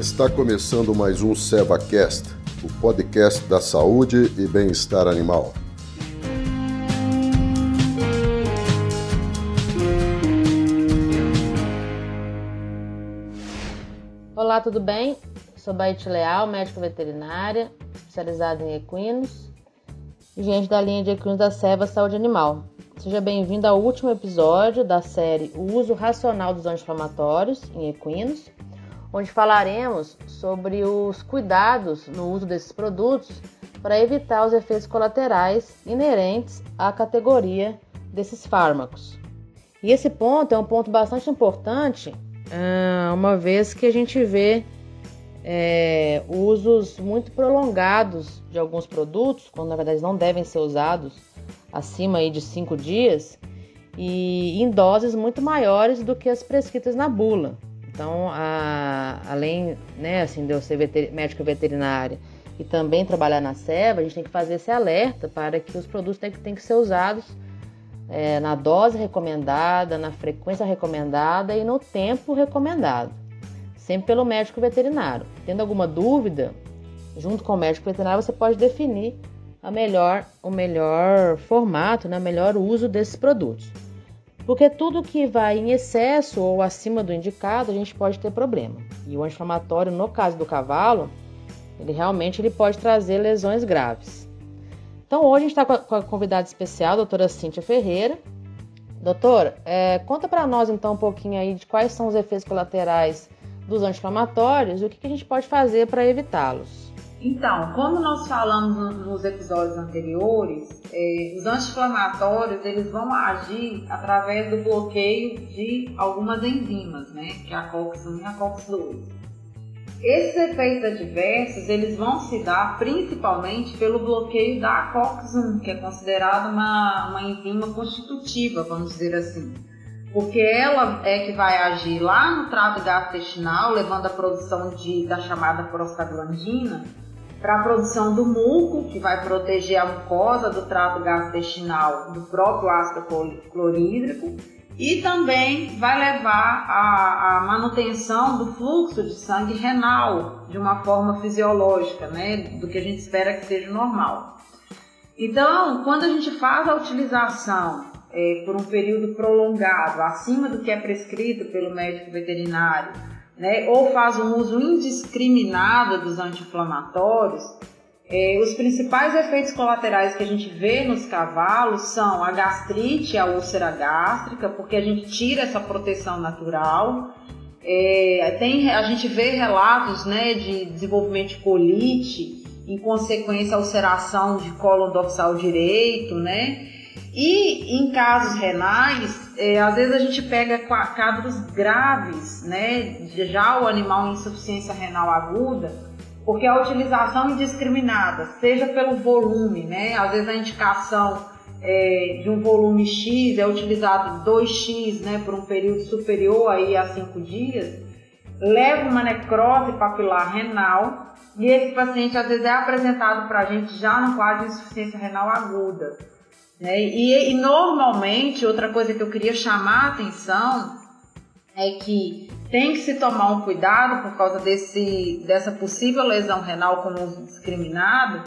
Está começando mais um SevaCast, o podcast da saúde e bem-estar animal. Olá, tudo bem? Sou Baite Leal, médica veterinária, especializada em equinos gente da linha de equinos da Seva Saúde Animal. Seja bem-vindo ao último episódio da série O uso racional dos anti-inflamatórios em equinos, onde falaremos sobre os cuidados no uso desses produtos para evitar os efeitos colaterais inerentes à categoria desses fármacos. E esse ponto é um ponto bastante importante, ah, uma vez que a gente vê é, usos muito prolongados de alguns produtos, quando na verdade não devem ser usados acima aí de 5 dias, e em doses muito maiores do que as prescritas na bula. Então, a, além né, assim, de eu ser veter, médico veterinária e também trabalhar na SEVA, a gente tem que fazer esse alerta para que os produtos têm que, têm que ser usados é, na dose recomendada, na frequência recomendada e no tempo recomendado, sempre pelo médico veterinário. Tendo alguma dúvida, junto com o médico veterinário, você pode definir a melhor, o melhor formato, né, o melhor uso desses produtos. Porque tudo que vai em excesso ou acima do indicado, a gente pode ter problema. E o anti-inflamatório, no caso do cavalo, ele realmente ele pode trazer lesões graves. Então hoje a gente está com a convidada especial, a doutora Cíntia Ferreira. Doutora, é, conta para nós então um pouquinho aí de quais são os efeitos colaterais dos anti-inflamatórios e o que, que a gente pode fazer para evitá-los. Então, como nós falamos nos episódios anteriores, é, os anti-inflamatórios eles vão agir através do bloqueio de algumas enzimas, né, que é a COX-1 e a COX-2. Esses efeitos adversos eles vão se dar principalmente pelo bloqueio da COX-1, que é considerada uma, uma enzima constitutiva, vamos dizer assim. Porque ela é que vai agir lá no trato gastrointestinal, levando a produção de, da chamada prostaglandina para a produção do muco, que vai proteger a mucosa do trato gastrointestinal do próprio ácido clorídrico e também vai levar à, manutenção do fluxo de sangue renal de uma forma fisiológica, né, do que a gente espera que seja normal. Então, quando a gente faz a utilização é, por um período prolongado, acima do que é prescrito pelo médico veterinário, né, ou faz um uso indiscriminado dos anti-inflamatórios, é, os principais efeitos colaterais que a gente vê nos cavalos são a gastrite, a úlcera gástrica, porque a gente tira essa proteção natural. É, tem, a gente vê relatos né, de desenvolvimento de colite, em consequência a ulceração de colo dorsal direito, né? E em casos renais, é, às vezes a gente pega quadros graves, né? Já o animal em insuficiência renal aguda, porque a utilização indiscriminada, seja pelo volume, né? Às vezes a indicação é, de um volume X é utilizado 2x, né, por um período superior aí a 5 dias, leva uma necrose papilar renal e esse paciente às vezes é apresentado para a gente já no quadro de insuficiência renal aguda. Né? E, e normalmente, outra coisa que eu queria chamar a atenção é que tem que se tomar um cuidado por causa desse, dessa possível lesão renal com uso discriminado,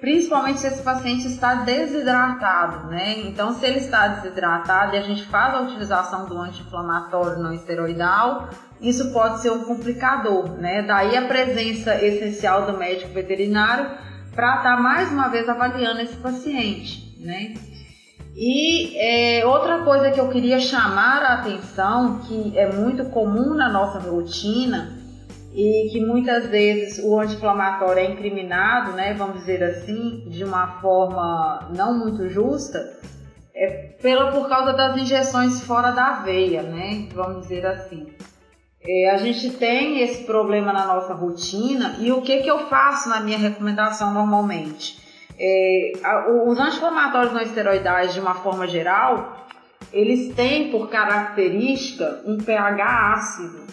principalmente se esse paciente está desidratado, né? Então, se ele está desidratado e a gente faz a utilização do anti-inflamatório não esteroidal, isso pode ser um complicador, né? Daí a presença essencial do médico veterinário para estar mais uma vez avaliando esse paciente, né? E é, outra coisa que eu queria chamar a atenção, que é muito comum na nossa rotina e que muitas vezes o anti-inflamatório é incriminado, né, vamos dizer assim, de uma forma não muito justa, é pela, por causa das injeções fora da veia, né, vamos dizer assim. É, a gente tem esse problema na nossa rotina e o que, que eu faço na minha recomendação normalmente? É, os anti-inflamatórios não esteroidais, de uma forma geral, eles têm por característica um pH ácido.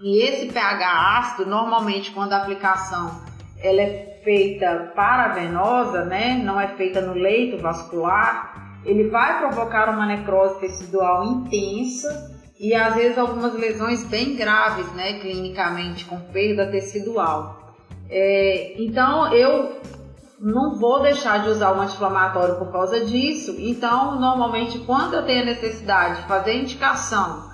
E esse pH ácido, normalmente, quando a aplicação ela é feita paravenosa, né, não é feita no leito vascular, ele vai provocar uma necrose tecidual intensa e às vezes algumas lesões bem graves, né, clinicamente, com perda tecidual. É, então eu não vou deixar de usar o anti-inflamatório por causa disso. Então, normalmente, quando eu tenho a necessidade de fazer indicação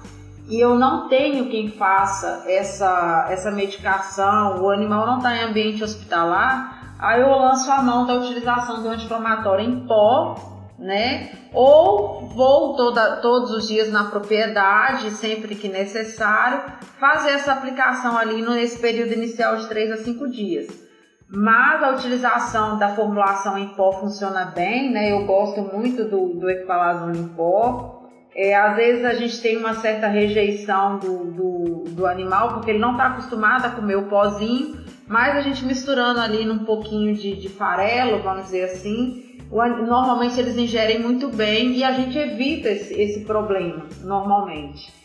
e eu não tenho quem faça essa, essa medicação, o animal não está em ambiente hospitalar, aí eu lanço a mão da utilização do anti-inflamatório em pó, né? Ou vou toda, todos os dias na propriedade, sempre que necessário, fazer essa aplicação ali nesse período inicial de 3 a 5 dias mas a utilização da formulação em pó funciona bem, né? Eu gosto muito do, do em pó. É, às vezes a gente tem uma certa rejeição do, do, do animal, porque ele não está acostumado a comer o pozinho, mas a gente misturando ali num pouquinho de, de farelo, vamos dizer assim, normalmente eles ingerem muito bem e a gente evita esse, esse problema, normalmente.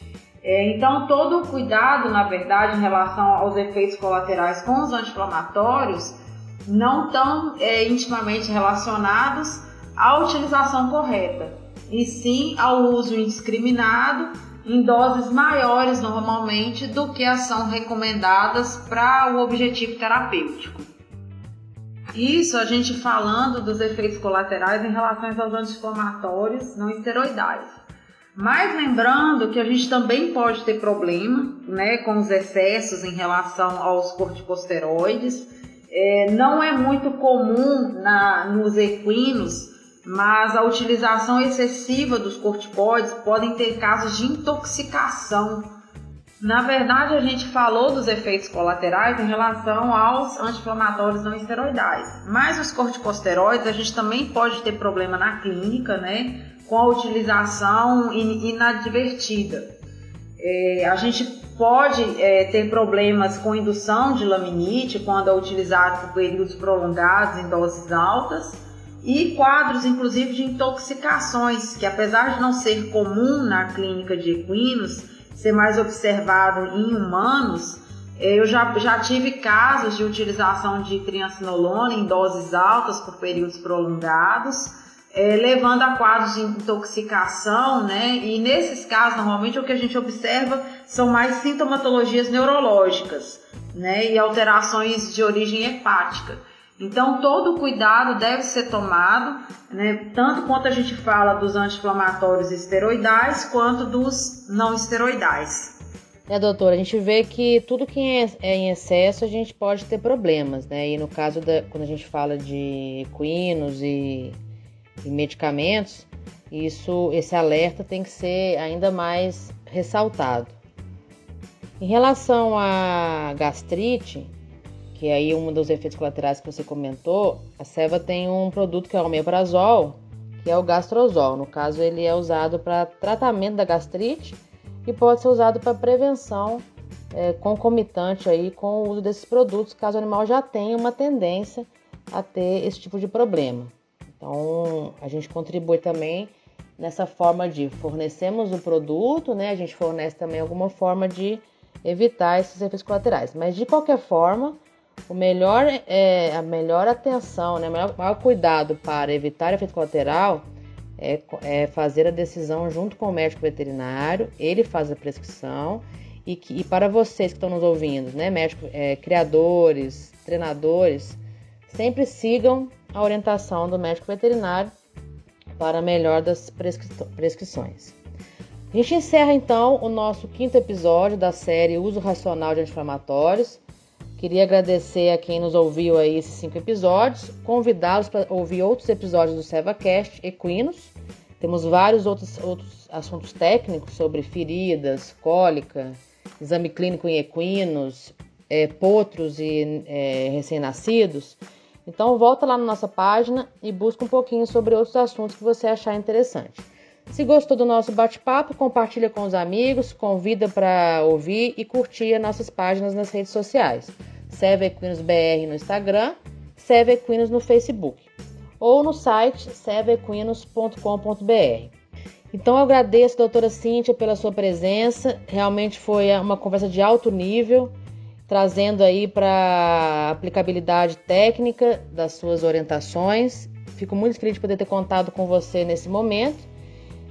É, então, todo o cuidado, na verdade, em relação aos efeitos colaterais com os anti-inflamatórios não estão é, intimamente relacionados à utilização correta, e sim ao uso indiscriminado em doses maiores normalmente do que as são recomendadas para o objetivo terapêutico. Isso a gente falando dos efeitos colaterais em relação aos anti-inflamatórios não esteroidais. Mas lembrando que a gente também pode ter problema né, com os excessos em relação aos corticosteroides. É, não é muito comum na, nos equinos, mas a utilização excessiva dos corticoides podem ter casos de intoxicação. Na verdade, a gente falou dos efeitos colaterais em relação aos anti-inflamatórios não esteroidais, mas os corticosteroides a gente também pode ter problema na clínica, né? Com a utilização inadvertida. É, a gente pode é, ter problemas com indução de laminite quando é utilizado por períodos prolongados em doses altas e quadros, inclusive, de intoxicações, que apesar de não ser comum na clínica de equinos, ser mais observado em humanos, é, eu já, já tive casos de utilização de triancinolona em doses altas por períodos prolongados é, levando a quadros de intoxicação, né? E nesses casos, normalmente o que a gente observa são mais sintomatologias neurológicas, né? E alterações de origem hepática. Então, todo cuidado deve ser tomado, né? Tanto quanto a gente fala dos anti-inflamatórios esteroidais, quanto dos não esteroidais. É, doutora, a gente vê que tudo que é em excesso a gente pode ter problemas, né? E no caso da quando a gente fala de equinos e e medicamentos, isso, esse alerta tem que ser ainda mais ressaltado. Em relação à gastrite, que é aí um dos efeitos colaterais que você comentou, a Seva tem um produto que é o omeprazol, que é o gastrozol. No caso, ele é usado para tratamento da gastrite e pode ser usado para prevenção é, concomitante aí com o uso desses produtos, caso o animal já tenha uma tendência a ter esse tipo de problema. Então, a gente contribui também nessa forma de fornecemos o produto, né? A gente fornece também alguma forma de evitar esses efeitos colaterais. Mas de qualquer forma, o melhor é a melhor atenção, né? O maior, maior cuidado para evitar efeito colateral é, é, fazer a decisão junto com o médico veterinário. Ele faz a prescrição e, que, e para vocês que estão nos ouvindo, né? Médicos, é, criadores, treinadores, sempre sigam a orientação do médico veterinário para melhor das prescri prescrições. A gente encerra então o nosso quinto episódio da série Uso Racional de Anti-Inflamatórios. Queria agradecer a quem nos ouviu aí esses cinco episódios, convidá-los para ouvir outros episódios do SevaCast Equinos. Temos vários outros, outros assuntos técnicos sobre feridas, cólica, exame clínico em equinos, é, potros e é, recém-nascidos. Então volta lá na nossa página e busca um pouquinho sobre outros assuntos que você achar interessante. Se gostou do nosso bate-papo, compartilha com os amigos, convida para ouvir e curtir as nossas páginas nas redes sociais. Serve Equinos BR no Instagram, Serve Equinos no Facebook ou no site serveequinos.com.br. Então eu agradeço, doutora Cíntia, pela sua presença. Realmente foi uma conversa de alto nível trazendo aí para aplicabilidade técnica das suas orientações fico muito feliz de poder ter contado com você nesse momento.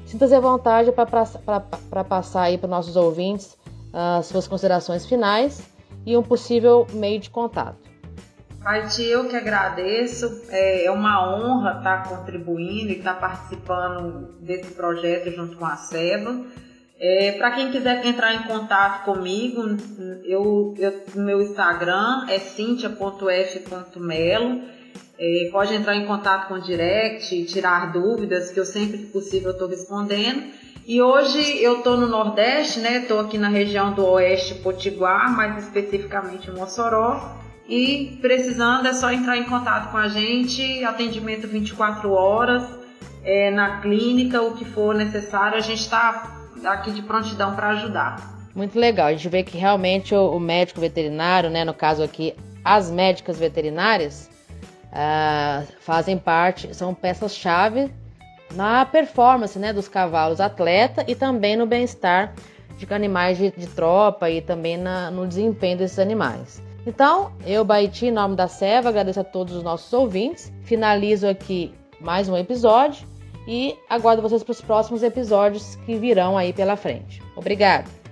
Sinta-se à vontade para passar aí para os nossos ouvintes as uh, suas considerações finais e um possível meio de contato. Paiti, eu que agradeço. É, é uma honra estar contribuindo e estar participando desse projeto junto com a SEBA. É, Para quem quiser entrar em contato comigo, eu, eu, meu Instagram é cintia.f.melo. É, pode entrar em contato com direct, tirar dúvidas, que eu sempre que possível estou respondendo. E hoje eu estou no Nordeste, né? Estou aqui na região do Oeste Potiguar, mais especificamente Mossoró. E precisando é só entrar em contato com a gente, atendimento 24 horas, é, na clínica, o que for necessário, a gente está aqui de prontidão para ajudar. Muito legal, a gente vê que realmente o, médico veterinário, né, no caso aqui, as médicas veterinárias, uh, fazem parte, são peças-chave na performance né, dos cavalos atleta e também no bem-estar de animais de, de, tropa e também na, no desempenho desses animais. Então, eu, Baiti, em nome da Seva, agradeço a todos os nossos ouvintes. Finalizo aqui mais um episódio e aguardo vocês para os próximos episódios que virão aí pela frente. Obrigada!